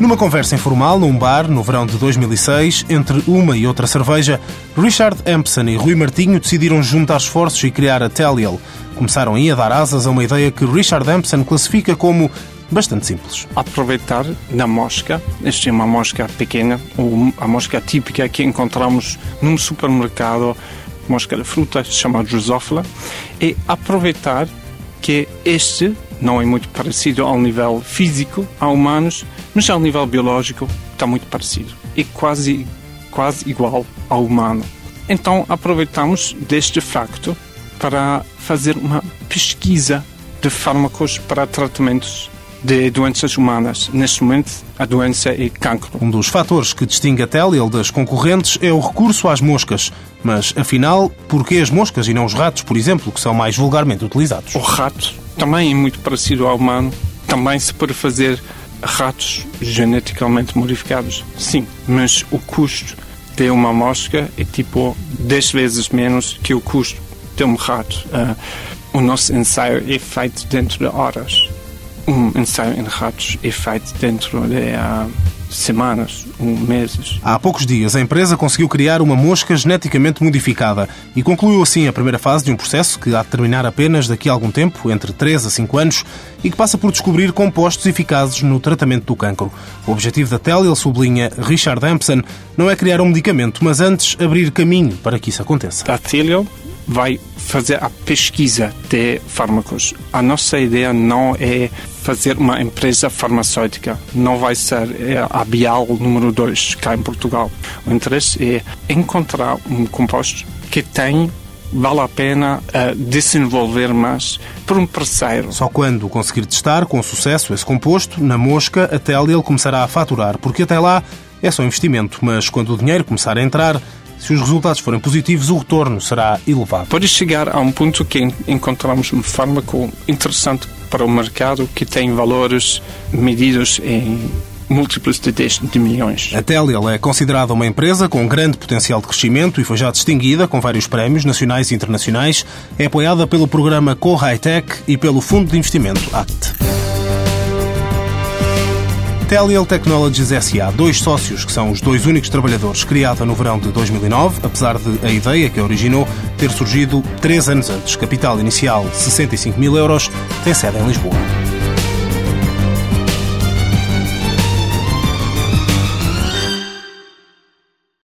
Numa conversa informal num bar no verão de 2006, entre uma e outra cerveja, Richard Empson e Rui Martinho decidiram juntar esforços e criar a Telliel. Começaram aí a dar asas a uma ideia que Richard Empson classifica como bastante simples. Aproveitar na mosca, esta é uma mosca pequena, a mosca típica que encontramos num supermercado, mosca de fruta, chamada Drosophila, e aproveitar que este não é muito parecido ao nível físico a humanos, mas ao nível biológico está muito parecido. É quase, quase igual ao humano. Então aproveitamos deste facto para fazer uma pesquisa de fármacos para tratamentos de doenças humanas. Neste momento, a doença é cancro. Um dos fatores que distingue a Teliel das concorrentes é o recurso às moscas. Mas, afinal, por que as moscas e não os ratos, por exemplo, que são mais vulgarmente utilizados? O rato também é muito parecido ao humano. Também se pode fazer ratos geneticamente modificados. Sim, mas o custo de uma mosca é tipo 10 vezes menos que o custo de um rato. Uh, o nosso ensaio é feito dentro de horas. Um ensaio em ratos é feito dentro de uh, semanas, um, meses. Há poucos dias, a empresa conseguiu criar uma mosca geneticamente modificada e concluiu assim a primeira fase de um processo que há de terminar apenas daqui a algum tempo, entre 3 a 5 anos, e que passa por descobrir compostos eficazes no tratamento do cancro. O objetivo da Telil, sublinha Richard Hampson, não é criar um medicamento, mas antes abrir caminho para que isso aconteça. A Telil vai fazer a pesquisa de fármacos. A nossa ideia não é fazer uma empresa farmacêutica, não vai ser é, a Bial número 2 cá em Portugal. O interesse é encontrar um composto que tem vale a pena uh, desenvolver mais por um parceiro. Só quando conseguir testar com sucesso esse composto, na mosca, até ele começará a faturar, porque até lá é só investimento, mas quando o dinheiro começar a entrar, se os resultados forem positivos, o retorno será elevado. Pode chegar a um ponto que encontramos um fármaco interessante para o mercado que tem valores medidos em múltiplos de 10 de milhões. A Telial é considerada uma empresa com grande potencial de crescimento e foi já distinguida com vários prémios nacionais e internacionais. É apoiada pelo programa Co High Tech e pelo Fundo de Investimento ACT. Telial Technologies SA, dois sócios que são os dois únicos trabalhadores, criada no verão de 2009, apesar de a ideia que a originou ter surgido três anos antes. Capital inicial 65 mil euros, tem sede em Lisboa.